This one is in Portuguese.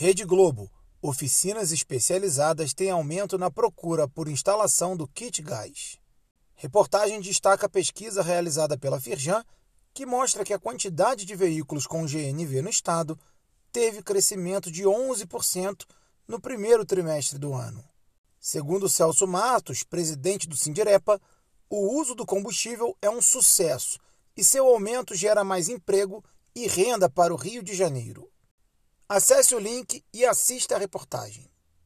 Rede Globo. Oficinas especializadas têm aumento na procura por instalação do kit gás. Reportagem destaca a pesquisa realizada pela Firjan, que mostra que a quantidade de veículos com GNV no estado teve crescimento de 11% no primeiro trimestre do ano. Segundo Celso Matos, presidente do Sindirepa, o uso do combustível é um sucesso e seu aumento gera mais emprego e renda para o Rio de Janeiro. Acesse o link e assista a reportagem.